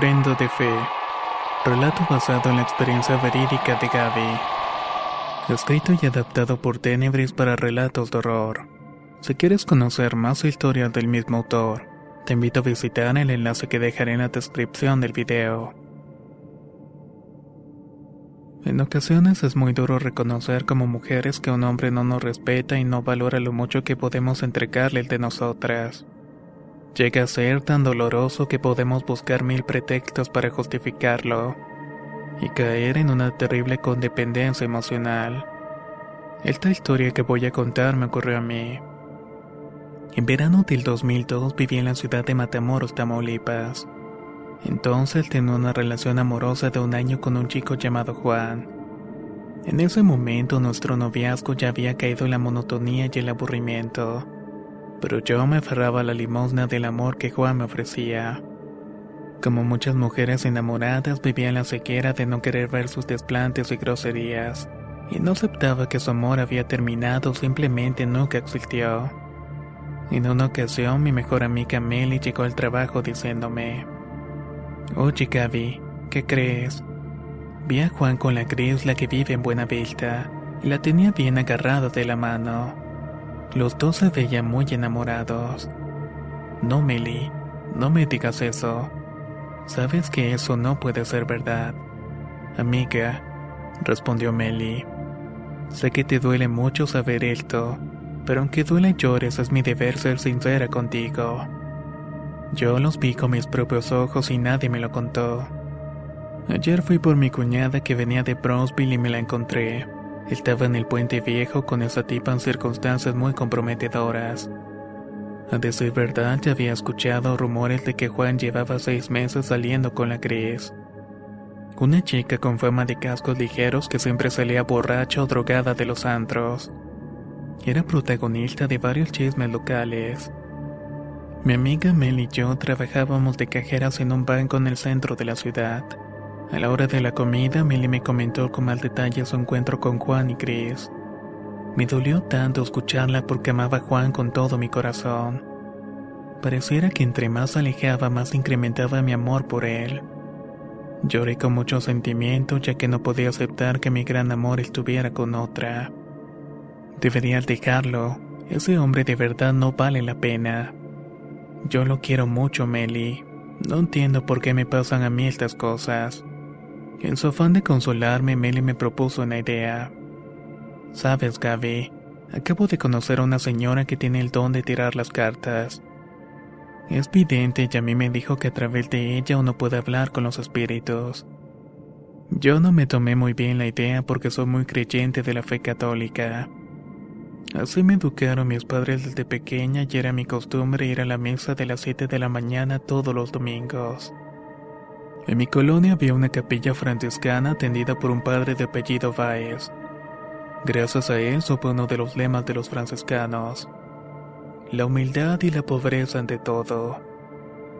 Ofrendo de fe. Relato basado en la experiencia verídica de Gaby. Escrito y adaptado por Tenebris para relatos de horror. Si quieres conocer más historias del mismo autor, te invito a visitar el enlace que dejaré en la descripción del video. En ocasiones es muy duro reconocer como mujeres que un hombre no nos respeta y no valora lo mucho que podemos entregarle el de nosotras. Llega a ser tan doloroso que podemos buscar mil pretextos para justificarlo y caer en una terrible condependencia emocional. Esta historia que voy a contar me ocurrió a mí. En verano del 2002 viví en la ciudad de Matamoros, Tamaulipas. Entonces tenía una relación amorosa de un año con un chico llamado Juan. En ese momento nuestro noviazgo ya había caído en la monotonía y el aburrimiento pero yo me aferraba a la limosna del amor que Juan me ofrecía. Como muchas mujeres enamoradas vivía en la sequera de no querer ver sus desplantes y groserías, y no aceptaba que su amor había terminado simplemente nunca existió. En una ocasión mi mejor amiga Melly llegó al trabajo diciéndome, Oye Gaby, ¿qué crees? Vi a Juan con la Gris, la que vive en Buena Vista, y la tenía bien agarrada de la mano. Los dos se veían muy enamorados. No, Meli, no me digas eso. Sabes que eso no puede ser verdad. Amiga, respondió Meli. Sé que te duele mucho saber esto, pero aunque duele llores, es mi deber ser sincera contigo. Yo los vi con mis propios ojos y nadie me lo contó. Ayer fui por mi cuñada que venía de Brownsville y me la encontré. Estaba en el puente viejo con esa tipa en circunstancias muy comprometedoras. A decir verdad, ya había escuchado rumores de que Juan llevaba seis meses saliendo con la Cris. Una chica con fama de cascos ligeros que siempre salía borracha o drogada de los antros. Era protagonista de varios chismes locales. Mi amiga Mel y yo trabajábamos de cajeras en un banco en el centro de la ciudad. A la hora de la comida, Milly me comentó con más detalle su encuentro con Juan y Chris. Me dolió tanto escucharla porque amaba a Juan con todo mi corazón. Pareciera que entre más alejaba, más incrementaba mi amor por él. Lloré con mucho sentimiento ya que no podía aceptar que mi gran amor estuviera con otra. Debería dejarlo, ese hombre de verdad no vale la pena. Yo lo quiero mucho, Meli. No entiendo por qué me pasan a mí estas cosas. En su afán de consolarme, Meli me propuso una idea. Sabes, Gaby, acabo de conocer a una señora que tiene el don de tirar las cartas. Es vidente y a mí me dijo que a través de ella uno puede hablar con los espíritus. Yo no me tomé muy bien la idea porque soy muy creyente de la fe católica. Así me educaron mis padres desde pequeña y era mi costumbre ir a la misa de las 7 de la mañana todos los domingos. En mi colonia había una capilla franciscana atendida por un padre de apellido Baez. Gracias a él supe uno de los lemas de los franciscanos. la humildad y la pobreza ante todo.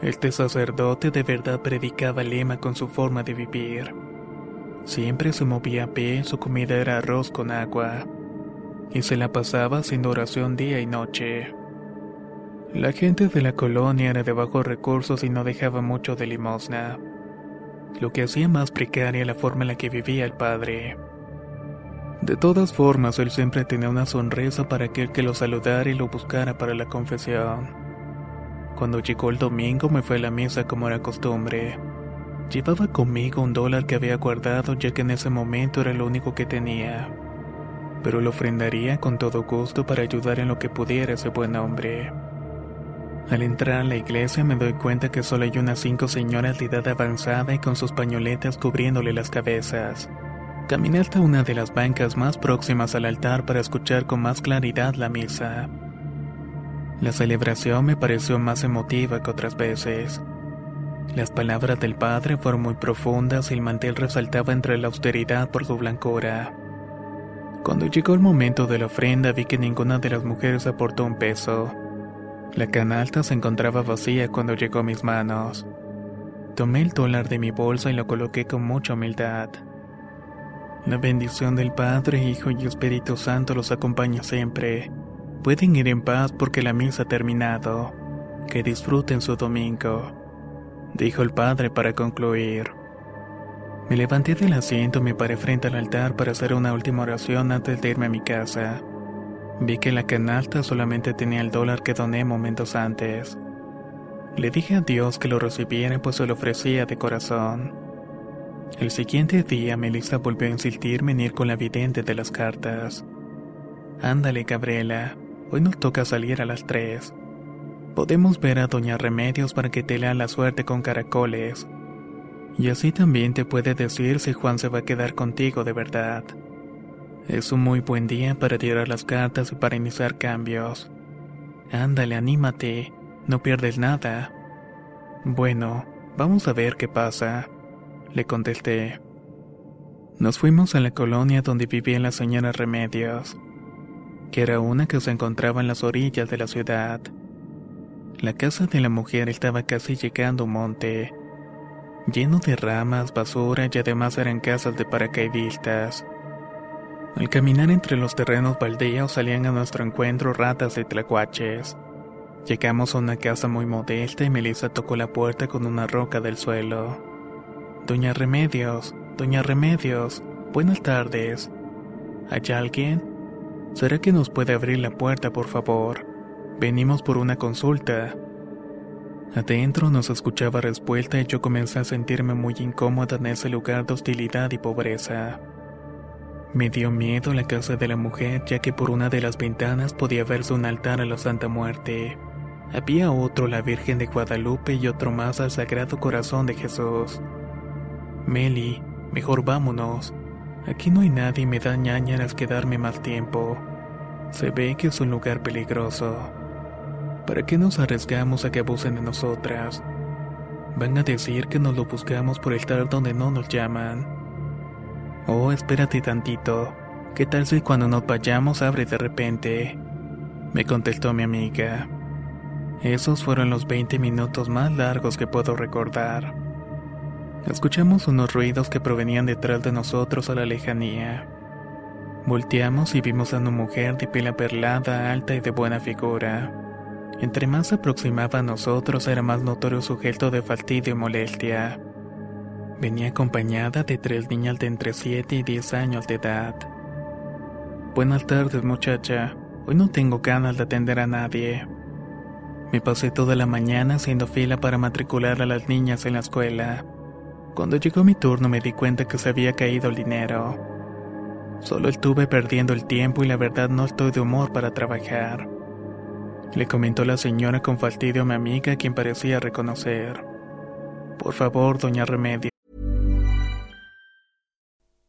Este sacerdote de verdad predicaba lema con su forma de vivir. Siempre se movía a pie, su comida era arroz con agua, y se la pasaba haciendo oración día y noche. La gente de la colonia era de bajos recursos y no dejaba mucho de limosna, lo que hacía más precaria la forma en la que vivía el padre. De todas formas, él siempre tenía una sonrisa para aquel que lo saludara y lo buscara para la confesión. Cuando llegó el domingo me fue a la misa como era costumbre. Llevaba conmigo un dólar que había guardado ya que en ese momento era lo único que tenía. Pero lo ofrendaría con todo gusto para ayudar en lo que pudiera ese buen hombre. Al entrar a la iglesia me doy cuenta que solo hay unas cinco señoras de edad avanzada y con sus pañoletas cubriéndole las cabezas. Caminé hasta una de las bancas más próximas al altar para escuchar con más claridad la misa. La celebración me pareció más emotiva que otras veces. Las palabras del padre fueron muy profundas y el mantel resaltaba entre la austeridad por su blancura. Cuando llegó el momento de la ofrenda vi que ninguna de las mujeres aportó un peso. La canasta se encontraba vacía cuando llegó a mis manos. Tomé el dólar de mi bolsa y lo coloqué con mucha humildad. La bendición del Padre, Hijo y Espíritu Santo los acompaña siempre. Pueden ir en paz porque la misa ha terminado. Que disfruten su domingo, dijo el Padre para concluir. Me levanté del asiento y me paré frente al altar para hacer una última oración antes de irme a mi casa. Vi que la canasta solamente tenía el dólar que doné momentos antes. Le dije a Dios que lo recibiera pues se lo ofrecía de corazón. El siguiente día Melissa volvió a insistirme en ir con la vidente de las cartas. Ándale, Gabriela, hoy nos toca salir a las tres. Podemos ver a Doña Remedios para que te lea la suerte con caracoles. Y así también te puede decir si Juan se va a quedar contigo de verdad. Es un muy buen día para tirar las cartas y para iniciar cambios. Ándale, anímate, no pierdes nada. Bueno, vamos a ver qué pasa le contesté. Nos fuimos a la colonia donde vivía la señora Remedios, que era una que se encontraba en las orillas de la ciudad. La casa de la mujer estaba casi llegando a un monte, lleno de ramas, basura y además eran casas de paracaidistas. Al caminar entre los terrenos baldíos salían a nuestro encuentro ratas de tlacuaches. Llegamos a una casa muy modesta y Melissa tocó la puerta con una roca del suelo. Doña Remedios, Doña Remedios, buenas tardes. ¿Hay alguien? ¿Será que nos puede abrir la puerta, por favor? Venimos por una consulta. Adentro nos escuchaba respuesta y yo comencé a sentirme muy incómoda en ese lugar de hostilidad y pobreza. Me dio miedo la casa de la mujer ya que por una de las ventanas podía verse un altar a la Santa Muerte. Había otro la Virgen de Guadalupe y otro más al Sagrado Corazón de Jesús. Meli, mejor vámonos. Aquí no hay nadie y me da ñañaras quedarme más tiempo. Se ve que es un lugar peligroso. ¿Para qué nos arriesgamos a que abusen de nosotras? Van a decir que nos lo buscamos por estar donde no nos llaman. Oh, espérate tantito. ¿Qué tal si cuando nos vayamos abre de repente? Me contestó mi amiga. Esos fueron los 20 minutos más largos que puedo recordar. Escuchamos unos ruidos que provenían detrás de nosotros a la lejanía. Volteamos y vimos a una mujer de piel perlada, alta y de buena figura. Entre más se aproximaba a nosotros era más notorio su gesto de fastidio y molestia. Venía acompañada de tres niñas de entre 7 y 10 años de edad. Buenas tardes muchacha, hoy no tengo ganas de atender a nadie. Me pasé toda la mañana haciendo fila para matricular a las niñas en la escuela. Cuando llegó mi turno me di cuenta que se había caído el dinero. Solo estuve perdiendo el tiempo y la verdad no estoy de humor para trabajar. Le comentó la señora con fastidio a mi amiga quien parecía reconocer. Por favor, doña Remedio.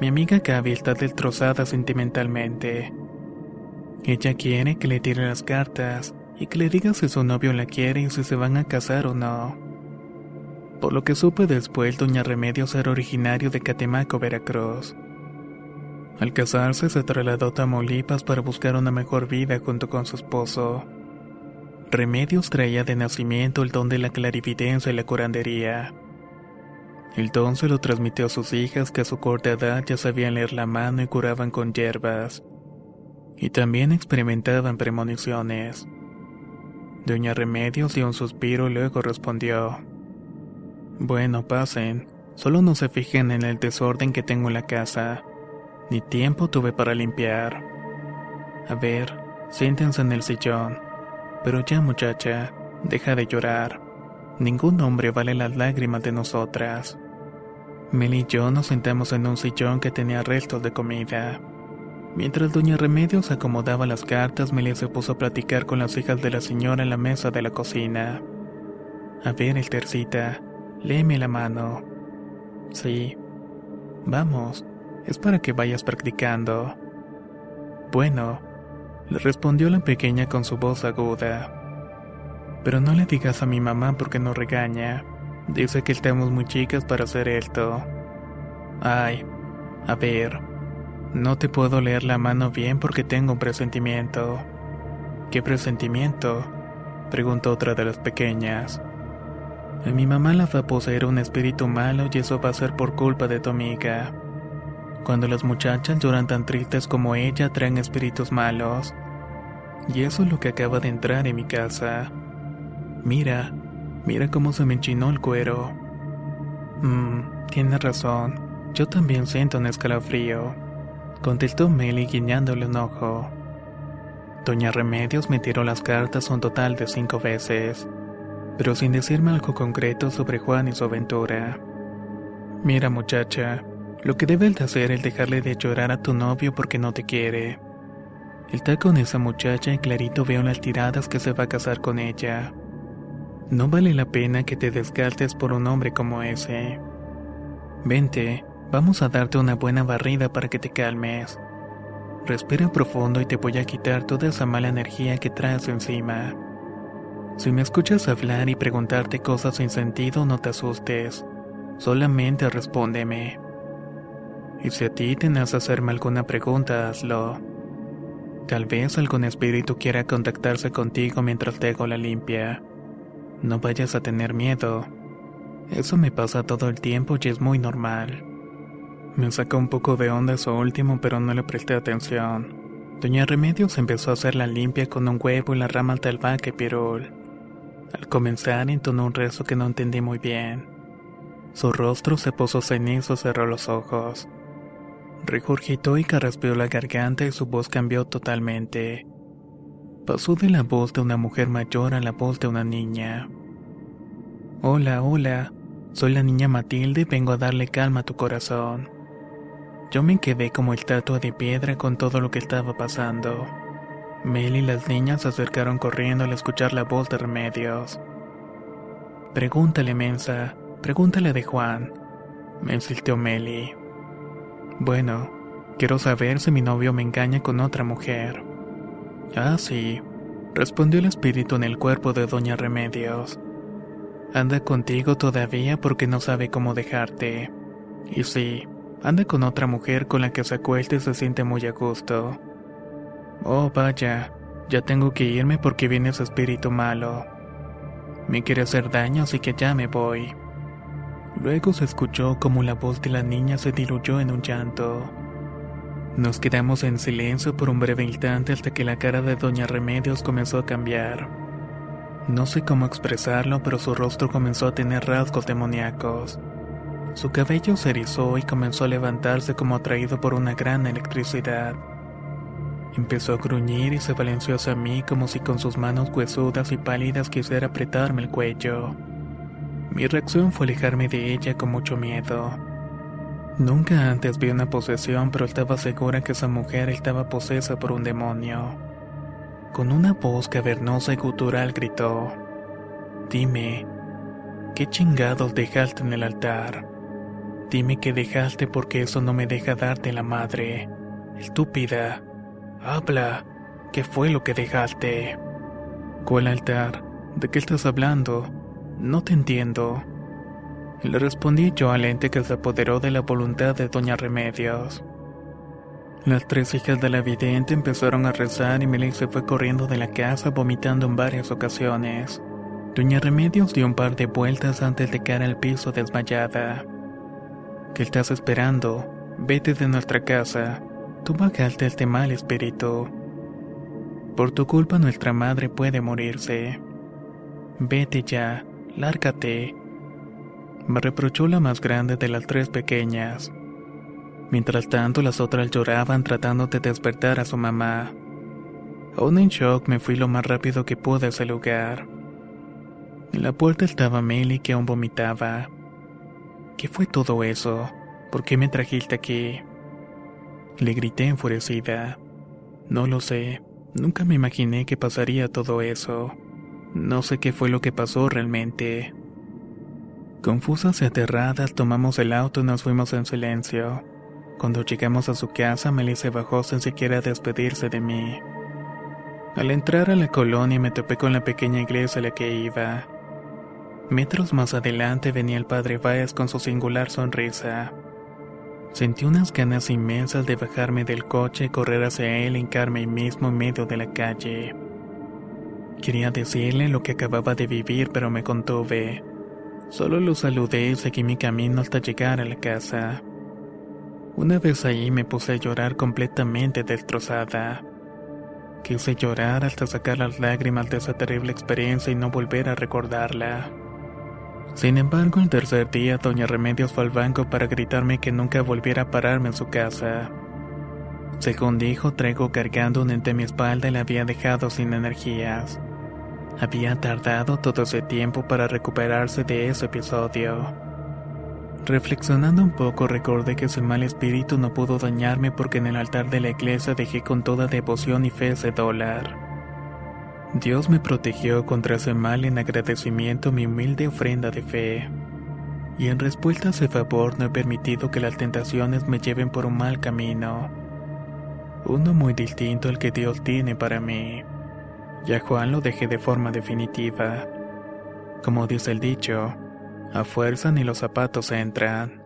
Mi amiga Gaby está destrozada sentimentalmente. Ella quiere que le tire las cartas y que le diga si su novio la quiere y si se van a casar o no. Por lo que supe después, Doña Remedios era originario de Catemaco, Veracruz. Al casarse se trasladó a Tamaulipas para buscar una mejor vida junto con su esposo. Remedios traía de nacimiento el don de la clarividencia y la curandería. El don se lo transmitió a sus hijas que a su corta edad ya sabían leer la mano y curaban con hierbas. Y también experimentaban premoniciones. Doña Remedios dio un suspiro y luego respondió. Bueno, pasen. Solo no se fijen en el desorden que tengo en la casa. Ni tiempo tuve para limpiar. A ver, siéntense en el sillón. Pero ya muchacha, deja de llorar. Ningún hombre vale las lágrimas de nosotras. Mel y yo nos sentamos en un sillón que tenía restos de comida. Mientras Doña Remedios acomodaba las cartas, Melia se puso a platicar con las hijas de la señora en la mesa de la cocina. A ver, Eltercita, léeme la mano. Sí. Vamos, es para que vayas practicando. Bueno, le respondió la pequeña con su voz aguda. Pero no le digas a mi mamá porque no regaña. Dice que estamos muy chicas para hacer esto. Ay, a ver, no te puedo leer la mano bien porque tengo un presentimiento. ¿Qué presentimiento? preguntó otra de las pequeñas. Mi mamá la va a poseer un espíritu malo y eso va a ser por culpa de tu amiga. Cuando las muchachas lloran tan tristes como ella, traen espíritus malos. Y eso es lo que acaba de entrar en mi casa. Mira, Mira cómo se me enchinó el cuero. Mmm, tiene razón. Yo también siento un escalofrío. Contestó Meli guiñándole un ojo. Doña Remedios me tiró las cartas un total de cinco veces, pero sin decirme algo concreto sobre Juan y su aventura. Mira muchacha, lo que debes de hacer es dejarle de llorar a tu novio porque no te quiere. Está con esa muchacha y clarito veo las tiradas que se va a casar con ella. No vale la pena que te desgastes por un hombre como ese. Vente, vamos a darte una buena barrida para que te calmes. Respira profundo y te voy a quitar toda esa mala energía que traes encima. Si me escuchas hablar y preguntarte cosas sin sentido, no te asustes. Solamente respóndeme. Y si a ti te nace hacerme alguna pregunta, hazlo. Tal vez algún espíritu quiera contactarse contigo mientras te hago la limpia. No vayas a tener miedo. Eso me pasa todo el tiempo y es muy normal. Me saca un poco de onda eso último, pero no le presté atención. Doña Remedios empezó a hacer la limpia con un huevo y la rama de albahaca y pirul. Al comenzar entonó un rezo que no entendí muy bien. Su rostro se puso cenizo cerró los ojos. Regurgitó y carraspeó la garganta y su voz cambió totalmente. Pasó de la voz de una mujer mayor a la voz de una niña. Hola, hola, soy la niña Matilde y vengo a darle calma a tu corazón. Yo me quedé como estatua de piedra con todo lo que estaba pasando. Mel y las niñas se acercaron corriendo al escuchar la voz de Remedios. Pregúntale, Mensa, pregúntale de Juan, me insistió Meli. Bueno, quiero saber si mi novio me engaña con otra mujer. Ah, sí, respondió el espíritu en el cuerpo de Doña Remedios. Anda contigo todavía porque no sabe cómo dejarte. Y sí, anda con otra mujer con la que se acuesta y se siente muy a gusto. Oh, vaya, ya tengo que irme porque viene ese espíritu malo. Me quiere hacer daño, así que ya me voy. Luego se escuchó como la voz de la niña se diluyó en un llanto. Nos quedamos en silencio por un breve instante hasta que la cara de Doña Remedios comenzó a cambiar. No sé cómo expresarlo, pero su rostro comenzó a tener rasgos demoníacos. Su cabello se erizó y comenzó a levantarse como atraído por una gran electricidad. Empezó a gruñir y se balanceó hacia mí como si con sus manos huesudas y pálidas quisiera apretarme el cuello. Mi reacción fue alejarme de ella con mucho miedo. Nunca antes vi una posesión, pero estaba segura que esa mujer estaba posesa por un demonio. Con una voz cavernosa y gutural gritó: Dime, ¿qué chingados dejaste en el altar? Dime que dejaste porque eso no me deja darte la madre. Estúpida. Habla. ¿Qué fue lo que dejaste? ¿Cuál altar? ¿De qué estás hablando? No te entiendo. Le respondí yo al ente que se apoderó de la voluntad de Doña Remedios. Las tres hijas de la vidente empezaron a rezar y se fue corriendo de la casa vomitando en varias ocasiones. Doña Remedios dio un par de vueltas antes de caer al piso desmayada. ¿Qué estás esperando? Vete de nuestra casa. Tú bajaste este mal espíritu. Por tu culpa nuestra madre puede morirse. Vete ya, lárgate. Me reprochó la más grande de las tres pequeñas. Mientras tanto, las otras lloraban tratando de despertar a su mamá. Aún en shock, me fui lo más rápido que pude a ese lugar. En la puerta estaba Melly que aún vomitaba. ¿Qué fue todo eso? ¿Por qué me trajiste aquí? Le grité enfurecida. No lo sé. Nunca me imaginé que pasaría todo eso. No sé qué fue lo que pasó realmente. Confusas y aterradas tomamos el auto y nos fuimos en silencio. Cuando llegamos a su casa, Melissa bajó sin siquiera despedirse de mí. Al entrar a la colonia me topé con la pequeña iglesia a la que iba. Metros más adelante venía el padre Baez con su singular sonrisa. Sentí unas ganas inmensas de bajarme del coche, correr hacia él e hincarme ahí mismo en medio de la calle. Quería decirle lo que acababa de vivir, pero me contuve. Solo lo saludé y seguí mi camino hasta llegar a la casa. Una vez ahí me puse a llorar completamente destrozada. Quise llorar hasta sacar las lágrimas de esa terrible experiencia y no volver a recordarla. Sin embargo, el tercer día, Doña Remedios fue al banco para gritarme que nunca volviera a pararme en su casa. Según dijo, traigo cargando un ente a mi espalda y la había dejado sin energías. Había tardado todo ese tiempo para recuperarse de ese episodio. Reflexionando un poco recordé que ese mal espíritu no pudo dañarme porque en el altar de la iglesia dejé con toda devoción y fe ese dólar. Dios me protegió contra ese mal en agradecimiento mi humilde ofrenda de fe. Y en respuesta a ese favor no he permitido que las tentaciones me lleven por un mal camino. Uno muy distinto al que Dios tiene para mí. Y a Juan lo dejé de forma definitiva. Como dice el dicho, a fuerza ni los zapatos entran.